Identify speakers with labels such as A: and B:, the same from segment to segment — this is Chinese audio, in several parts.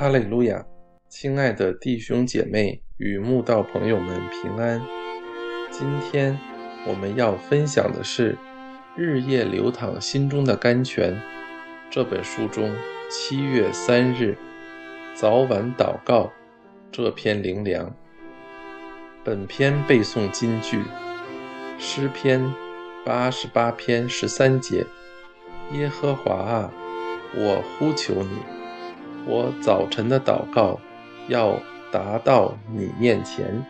A: 哈利路亚，亲爱的弟兄姐妹与慕道朋友们平安。今天我们要分享的是《日夜流淌心中的甘泉》这本书中七月三日早晚祷告这篇灵粮。本篇背诵金句：诗篇八十八篇十三节，耶和华啊，我呼求你。我早晨的祷告要达到你面前。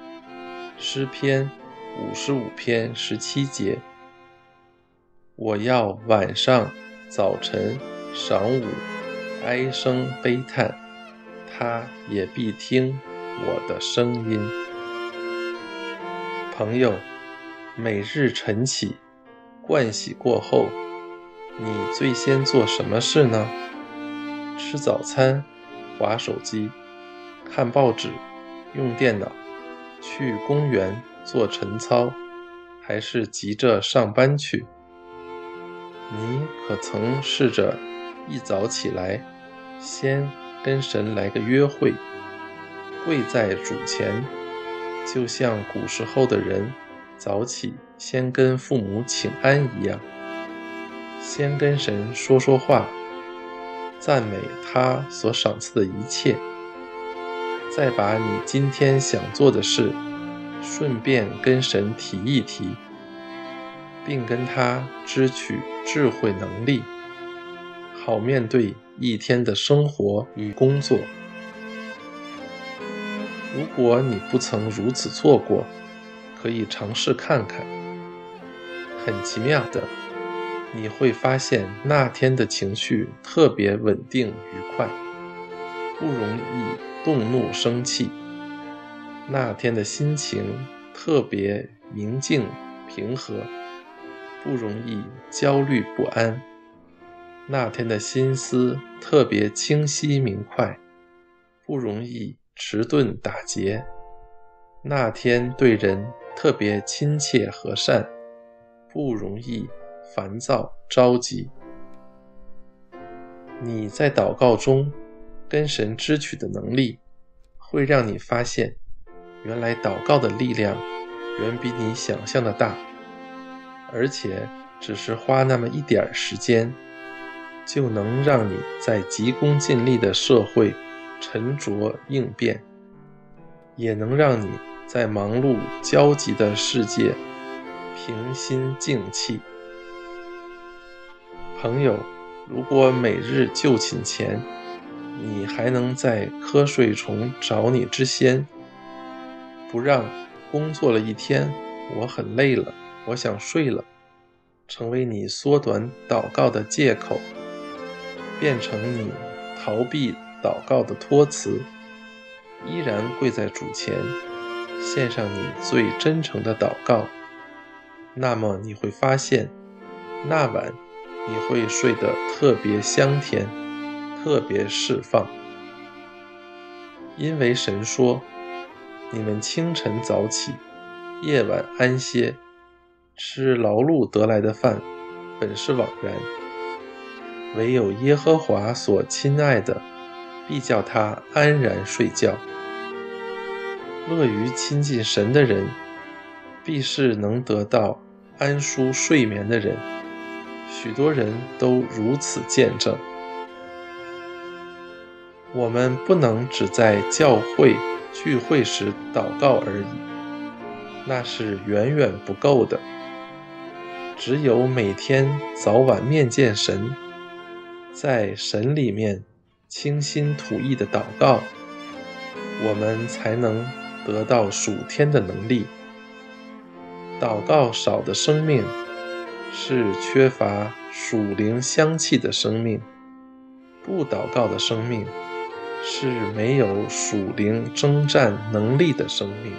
A: 诗篇五十五篇十七节。我要晚上、早晨、晌午哀声悲叹，他也必听我的声音。朋友，每日晨起，盥洗过后，你最先做什么事呢？吃早餐，划手机，看报纸，用电脑，去公园做晨操，还是急着上班去？你可曾试着一早起来，先跟神来个约会，跪在主前，就像古时候的人早起先跟父母请安一样，先跟神说说话。赞美他所赏赐的一切，再把你今天想做的事，顺便跟神提一提，并跟他支取智慧能力，好面对一天的生活与工作。如果你不曾如此做过，可以尝试看看，很奇妙的。你会发现那天的情绪特别稳定愉快，不容易动怒生气。那天的心情特别明净平和，不容易焦虑不安。那天的心思特别清晰明快，不容易迟钝打结。那天对人特别亲切和善，不容易。烦躁着急，你在祷告中跟神支取的能力，会让你发现，原来祷告的力量远比你想象的大，而且只是花那么一点时间，就能让你在急功近利的社会沉着应变，也能让你在忙碌焦急的世界平心静气。朋友，如果每日就寝前，你还能在瞌睡虫找你之先，不让工作了一天，我很累了，我想睡了，成为你缩短祷告的借口，变成你逃避祷告的托词，依然跪在主前，献上你最真诚的祷告，那么你会发现，那晚。你会睡得特别香甜，特别释放，因为神说：“你们清晨早起，夜晚安歇，吃劳碌得来的饭，本是枉然；唯有耶和华所亲爱的，必叫他安然睡觉。乐于亲近神的人，必是能得到安舒睡眠的人。”许多人都如此见证。我们不能只在教会聚会时祷告而已，那是远远不够的。只有每天早晚面见神，在神里面倾心吐意的祷告，我们才能得到属天的能力。祷告少的生命。是缺乏属灵香气的生命，不祷告的生命是没有属灵征战能力的生命。